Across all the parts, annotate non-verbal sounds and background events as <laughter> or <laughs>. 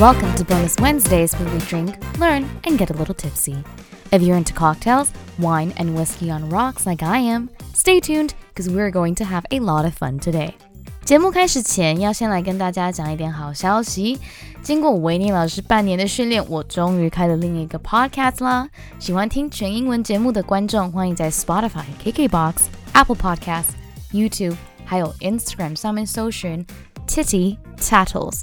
Welcome to Bonus Wednesdays, where we drink, learn, and get a little tipsy. If you're into cocktails, wine, and whiskey on rocks like I am, stay tuned because we're going to have a lot of fun today. 节目开始前，要先来跟大家讲一点好消息。经过维尼老师半年的训练，我终于开了另一个 podcast 啦！喜欢听全英文节目的观众，欢迎在 Spotify、KKBox、Apple Podcasts、YouTube 还有 Instagram 上面搜寻 Titty Tattles。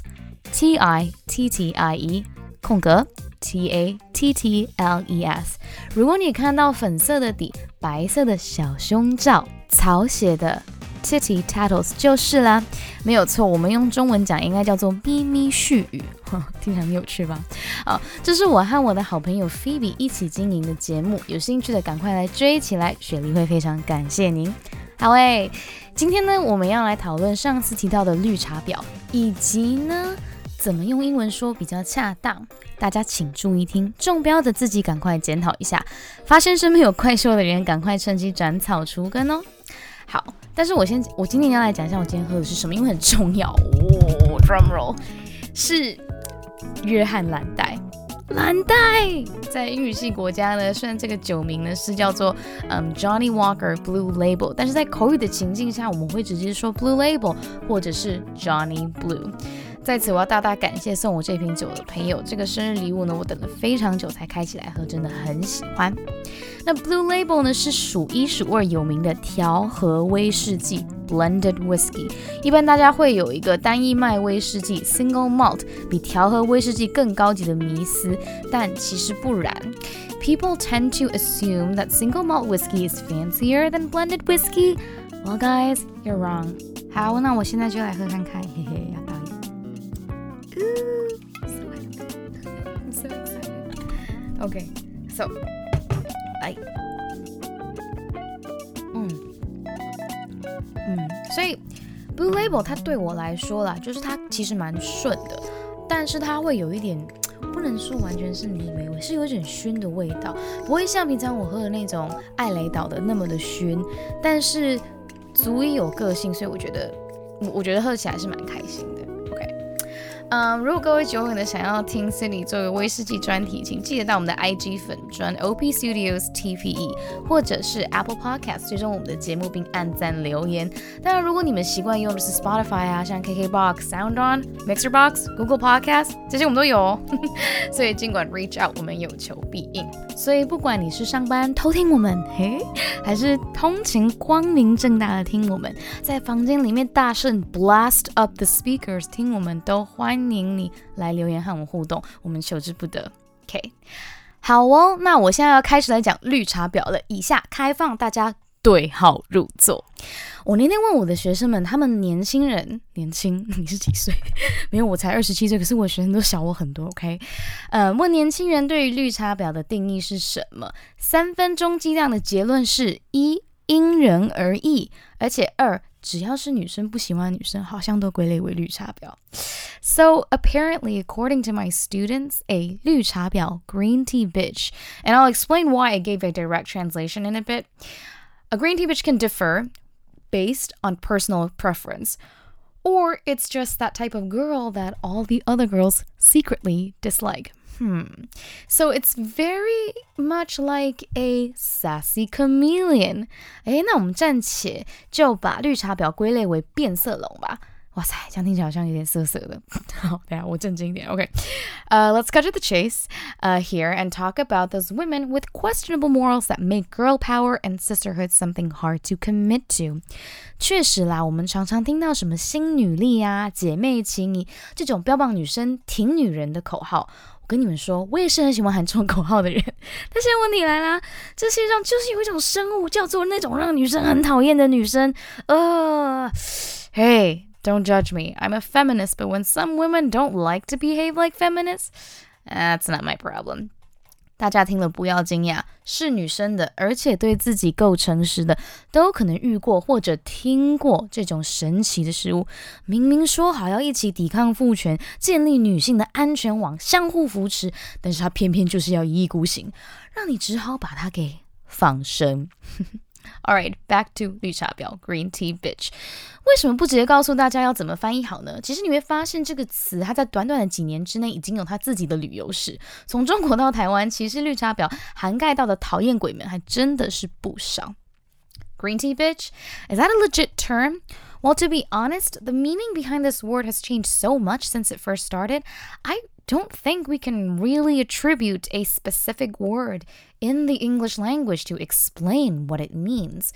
T I T T I E 空格 T A T T L E S。如果你看到粉色的底，白色的小胸罩，草写的 Titty Tattles 就是啦，没有错。我们用中文讲应该叫做咪咪絮语，<laughs> 听起来很有趣吧？好，这是我和我的好朋友 Phoebe 一起经营的节目，有兴趣的赶快来追起来，雪梨会非常感谢您。好诶，今天呢，我们要来讨论上次提到的绿茶婊，以及呢。怎么用英文说比较恰当？大家请注意听，中标的自己赶快检讨一下。发现身边有快秀的人，赶快趁机斩草除根哦。好，但是我先，我今天要来讲一下我今天喝的是什么，因为很重要哦。Drum roll，是约翰蓝带。蓝带在英语系国家呢，虽然这个酒名呢是叫做嗯 Johnny Walker Blue Label，但是在口语的情境下，我们会直接说 Blue Label 或者是 Johnny Blue。在此，我要大大感谢送我这瓶酒的朋友。这个生日礼物呢，我等了非常久才开起来喝，真的很喜欢。那 Blue Label 呢，是数一数二有名的调和威士忌 （Blended Whisky）。一般大家会有一个单一麦威士忌 （Single Malt） 比调和威士忌更高级的迷思，但其实不然。People tend to assume that single malt whisky is fancier than blended whisky. Well, guys, you're wrong. 好，那我现在就来喝看看，嘿嘿。So excited. Okay, so 来，嗯嗯，所以 Blue Label 它对我来说啦，就是它其实蛮顺的，但是它会有一点，不能说完全是泥煤味，是有点熏的味道，不会像平常我喝的那种艾雷岛的那么的熏，但是足以有个性，所以我觉得，我我觉得喝起来是蛮开心的。嗯，如果各位酒友呢想要听 Cindy 作为威士忌专题，请记得到我们的 IG 粉专 OP Studios TPE，或者是 Apple Podcast 追踪我们的节目并按赞留言。当然，如果你们习惯用的是 Spotify 啊，像 KKBox、SoundOn、MixerBox、Google Podcast 这些我们都有，哦，<laughs> 所以尽管 Reach Out，我们有求必应。所以不管你是上班偷听我们，嘿，还是通勤光明正大的听我们，在房间里面大声 Blast up the speakers 听我们都欢。欢迎你来留言和我们互动，我们求之不得。OK，好哦，那我现在要开始来讲绿茶婊了。以下开放大家对号入座。我那天问我的学生们，他们年轻人年轻，你是几岁？没有，我才二十七岁，可是我学生都小我很多。OK，呃，问年轻人对于绿茶婊的定义是什么？三分钟鸡蛋的结论是一因人而异，而且二。只要是女生不喜欢女生，好像都归类为绿茶婊。So apparently, according to my students, a 绿茶婊 green tea bitch, and I'll explain why I gave a direct translation in a bit. A green tea bitch can differ based on personal preference, or it's just that type of girl that all the other girls secretly dislike. Hmm. So it's very much like a sassy chameleon. 诶，那我们暂且就把绿茶婊归类为变色龙吧。 哇塞，这样听起来好像有点涩涩的。好，等下我正经一点。OK，呃、uh,，Let's cut <laughs> to the chase uh, here and talk about those women with questionable morals that make girl power and sisterhood something hard to commit to。确实啦，我们常常听到什么新女力啊、姐妹情谊这种标榜女生挺女人的口号。跟你们说，我也是很喜欢喊这种口号的人。但现在问题来啦，这世界上就是有一种生物，叫做那种让女生很讨厌的女生。呃，Hey, <laughs> don't judge me. I'm a feminist, but when some women don't like to behave like feminists, that's not my problem. 大家听了不要惊讶，是女生的，而且对自己够诚实的，都可能遇过或者听过这种神奇的事物。明明说好要一起抵抗父权，建立女性的安全网，相互扶持，但是她偏偏就是要一意孤行，让你只好把她给放生。All right, back to 绿茶婊 Green Tea Bitch。为什么不直接告诉大家要怎么翻译好呢？其实你会发现这个词，它在短短的几年之内已经有它自己的旅游史。从中国到台湾，其实绿茶婊涵盖到的讨厌鬼们还真的是不少。Green tea bitch? Is that a legit term? Well, to be honest, the meaning behind this word has changed so much since it first started. I don't think we can really attribute a specific word in the English language to explain what it means.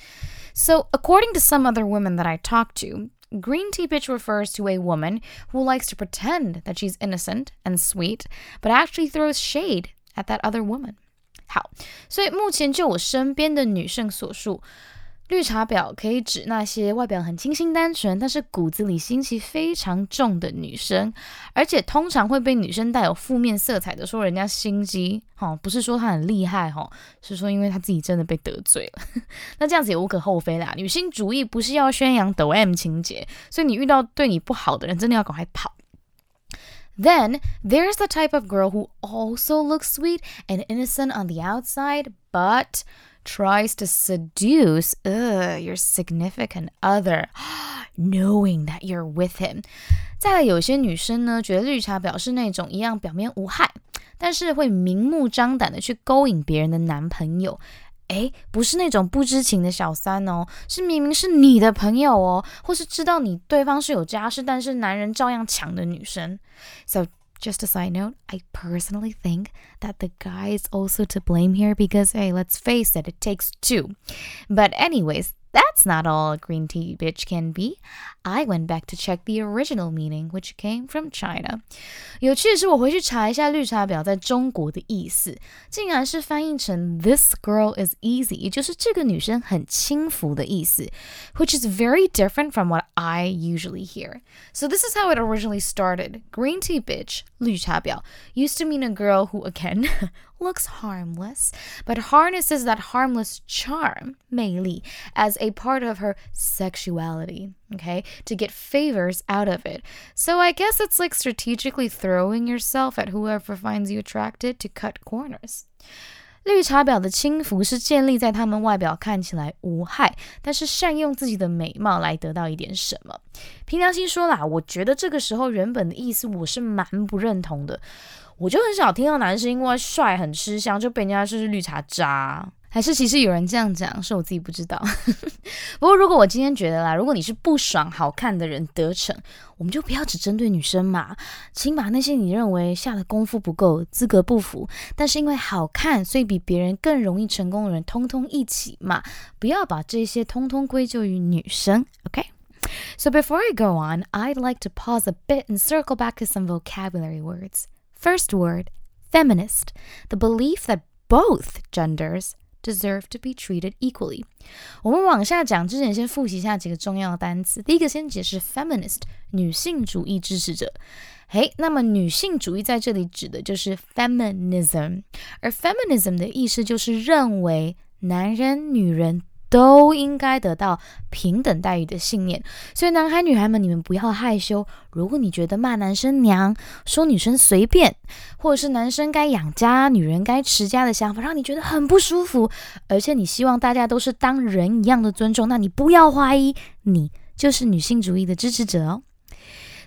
So, according to some other women that I talked to, green tea bitch refers to a woman who likes to pretend that she's innocent and sweet, but actually throws shade at that other woman. 好，所以目前就我身边的女性所述， 绿茶婊可以指那些外表很清新单纯，但是骨子里心机非常重的女生，而且通常会被女生带有负面色彩的说人家心机，哈，不是说她很厉害，哈，<laughs> 是说因为她自己真的被得罪了。<laughs> 那这样子也无可厚非啦，女性主义不是要宣扬抖 M 情节，所以你遇到对你不好的人，真的要赶快跑。Then there's the type of girl who also looks sweet and innocent on the outside, but tries to seduce uh, your significant other, knowing that you're with him. 再来，有些女生呢，觉得绿茶婊是那种一样表面无害，但是会明目张胆的去勾引别人的男朋友。诶，不是那种不知情的小三哦，是明明是你的朋友哦，或是知道你对方是有家室，但是男人照样抢的女生。So just a side note, I personally think that the guy is also to blame here because, hey, let's face it, it takes two. But, anyways, that's not all green tea bitch can be. I went back to check the original meaning, which came from China. 有趣的是，我回去查一下绿茶婊在中国的意思，竟然是翻译成 "This girl is easy"，也就是这个女生很轻浮的意思，which is very different from what I usually hear. So this is how it originally started. Green tea bitch, 绿茶婊 used to mean a girl who again <laughs> looks harmless, but harnesses that harmless charm, 魅力 as a part of her sexuality, okay, to get favors out of it. So I guess it's like strategically throwing yourself at whoever finds you attracted to cut corners. 绿茶婊的轻浮是建立在他们外表看起来无害，但是善用自己的美貌来得到一点什么。凭良心说啦，我觉得这个时候原本的意思我是蛮不认同的。 我就很少听到男生因为帅很吃香就被人家说是绿茶渣，还是其实有人这样讲，是我自己不知道。<laughs> 不过如果我今天觉得啦，如果你是不爽好看的人得逞，我们就不要只针对女生嘛，请把那些你认为下的功夫不够、资格不符，但是因为好看所以比别人更容易成功的人，通通一起嘛，不要把这些通通归咎于女生。OK。So before I go on, I'd like to pause a bit and circle back to some vocabulary words. First word, feminist, the belief that both genders deserve to be treated equally。我们往下讲之前，先复习一下几个重要的单词。第一个先解释 feminist，女性主义支持者。嘿，那么女性主义在这里指的就是 feminism，而 feminism 的意思就是认为男人、女人。 都应该得到平等待遇的信念，所以男孩女孩们，你们不要害羞。如果你觉得骂男生娘、说女生随便，或者是男生该养家、女人该持家的想法，让你觉得很不舒服，而且你希望大家都是当人一样的尊重，那你不要怀疑，你就是女性主义的支持者哦。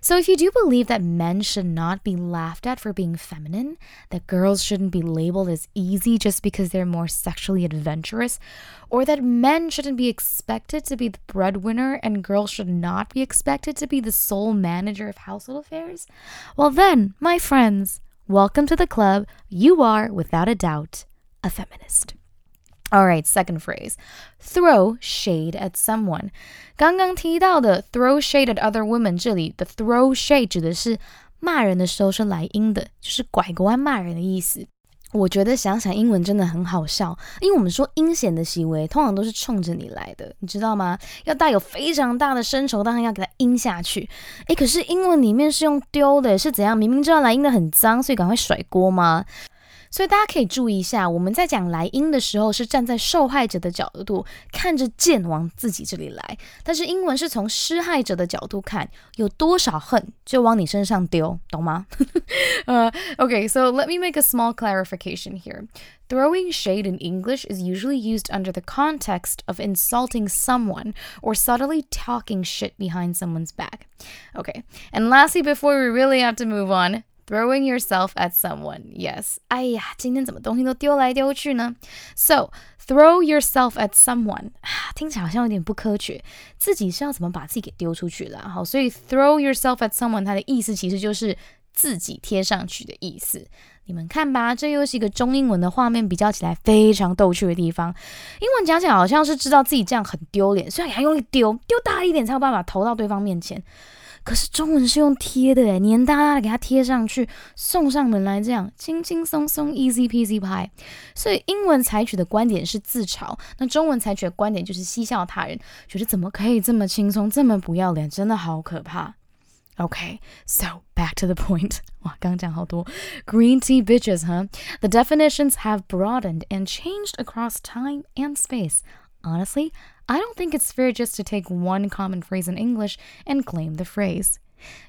So, if you do believe that men should not be laughed at for being feminine, that girls shouldn't be labeled as easy just because they're more sexually adventurous, or that men shouldn't be expected to be the breadwinner and girls should not be expected to be the sole manager of household affairs, well, then, my friends, welcome to the club. You are, without a doubt, a feminist. All right, second phrase. Throw shade at someone. 刚刚提到的 throw shade at other women，这里的 throw shade 指的是骂人的时候是来阴的，就是拐个弯骂人的意思。我觉得想想英文真的很好笑，因为我们说阴险的行为通常都是冲着你来的，你知道吗？要带有非常大的深仇，当然要给他阴下去。诶，可是英文里面是用丢的，是怎样？明明知道来阴的很脏，所以赶快甩锅吗？所以大家可以注意一下，我们在讲来因的时候是站在受害者的角度，看着剑往自己这里来；但是英文是从施害者的角度看，有多少恨就往你身上丢，懂吗？呃、<laughs> uh,，OK，so let me make a small clarification here. Throwing shade in English is usually used under the context of insulting someone or subtly talking shit behind someone's back. Okay, and lastly, before we really have to move on, throwing yourself at someone. Yes. 哎呀，今天怎么东西都丢来丢去呢？So throw yourself at someone 听起来好像有点不科学，自己是要怎么把自己给丢出去了？好，所以 throw yourself at someone 它的意思其实就是自己贴上去的意思。你们看吧，这又是一个中英文的画面比较起来非常逗趣的地方。英文讲起来好像是知道自己这样很丢脸，所以还用力丢，丢大一点才有办法投到对方面前。可是中文是用贴的诶，黏哒哒的给它贴上去，送上门来，这样轻轻松松，easy peasy pie。所以英文采取的观点是自嘲，那中文采取的观点就是嬉笑他人，觉得怎么可以这么轻松，这么不要脸，真的好可怕。Okay, so back to the point. <laughs> 哇，刚讲好多 green tea bitches, huh? The definitions have broadened and changed across time and space. Honestly, I don't think it's fair just to take one common phrase in English and claim the phrase.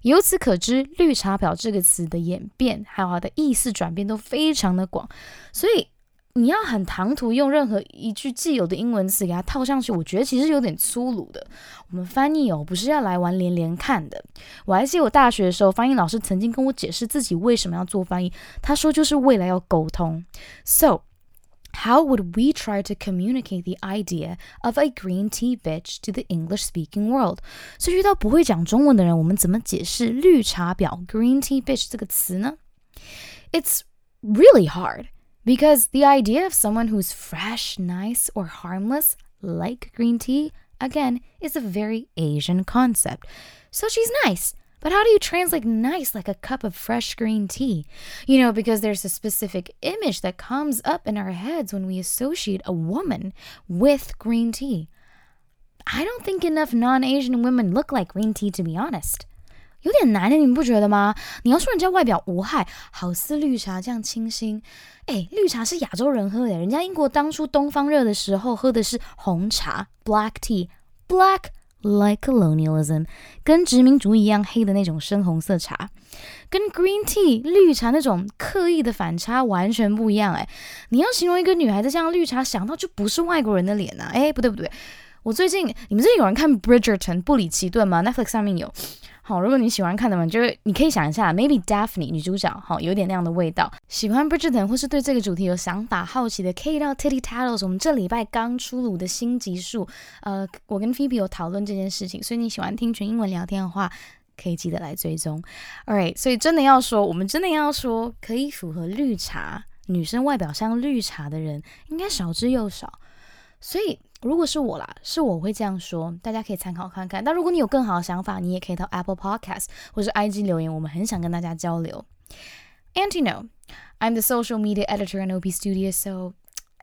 由此可知，绿茶婊这个词的演变还有它的意思转变都非常的广，所以你要很唐突用任何一句既有的英文词给它套上去，我觉得其实有点粗鲁的。我们翻译哦，不是要来玩连连看的。我还记得我大学的时候，翻译老师曾经跟我解释自己为什么要做翻译，他说就是为了要沟通。So how would we try to communicate the idea of a green tea bitch to the English speaking world？所以遇到不会讲中文的人，我们怎么解释绿茶婊 green tea bitch 这个词呢？It's really hard because the idea of someone who's fresh, nice, or harmless, like green tea, again, is a very Asian concept. So she's nice. But how do you translate nice like a cup of fresh green tea? You know, because there's a specific image that comes up in our heads when we associate a woman with green tea. I don't think enough non Asian women look like green tea, to be honest. 有点难的，你们不觉得吗？你要说人家外表无害，好似绿茶这样清新，哎，绿茶是亚洲人喝的，人家英国当初东方热的时候喝的是红茶 （black tea），black like colonialism，跟殖民主义一样黑的那种深红色茶，跟 green tea 绿茶那种刻意的反差完全不一样。哎，你要形容一个女孩子像绿茶，想到就不是外国人的脸呐。哎，不对不对，我最近你们最近有人看 Bridgerton 布里奇顿吗？Netflix 上面有。好，如果你喜欢看的嘛，就是你可以想一下，maybe Daphne 女主角，好，有点那样的味道。喜欢 Bridgerton 或是对这个主题有想法、好奇的，可以到 Titty Tattles 我们这礼拜刚出炉的新集数。呃，我跟 Phoebe 有讨论这件事情，所以你喜欢听全英文聊天的话，可以记得来追踪。Alright，所以真的要说，我们真的要说，可以符合绿茶女生外表像绿茶的人，应该少之又少。所以。如果是我啦，是我会这样说，大家可以参考看看。但如果你有更好的想法，你也可以到 Apple Podcast 或是 IG 留言，我们很想跟大家交流。And you know, I'm the social media editor in OP Studio, so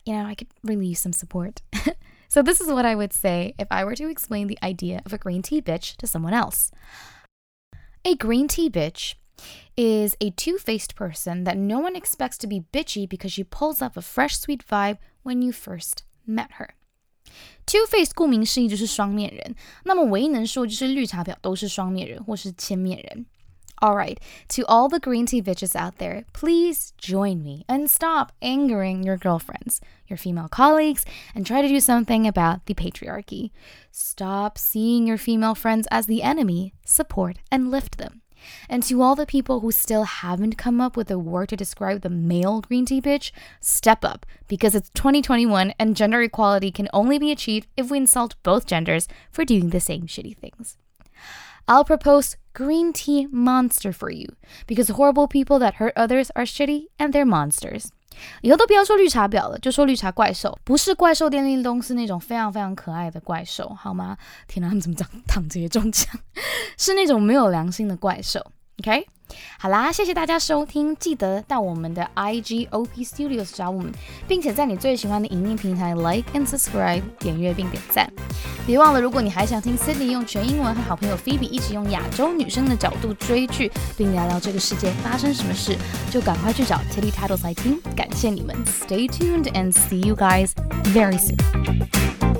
you know I could really use some support. <laughs> so this is what I would say if I were to explain the idea of a green tea bitch to someone else. A green tea bitch is a two-faced person that no one expects to be bitchy because she pulls up a fresh sweet vibe when you first met her. Two face 顾名思义就是双面人，那么唯一能说就是绿茶婊都是双面人或是千面人。Alright, to all the green tea bitches out there, please join me and stop angering your girlfriends, your female colleagues, and try to do something about the patriarchy. Stop seeing your female friends as the enemy, support and lift them. And to all the people who still haven't come up with a word to describe the male green tea bitch, step up because it's 2021 and gender equality can only be achieved if we insult both genders for doing the same shitty things. I'll propose green tea monster for you because horrible people that hurt others are shitty and they're monsters. 以后都不要说绿茶婊了，就说绿茶怪兽，不是怪兽电力公司那种非常非常可爱的怪兽，好吗？天哪，他们怎么长 <laughs> 躺着也中枪？<laughs> 是那种没有良心的怪兽。OK，好啦，谢谢大家收听，记得到我们的 IG OP Studios 找我们，并且在你最喜欢的影音平台 Like and Subscribe 点阅并点赞。别忘了，如果你还想听 Sydney 用全英文和好朋友 Phoebe 一起用亚洲女生的角度追剧，并聊聊这个世界发生什么事，就赶快去找 Titty Titles 来听。感谢你们，Stay tuned and see you guys very soon.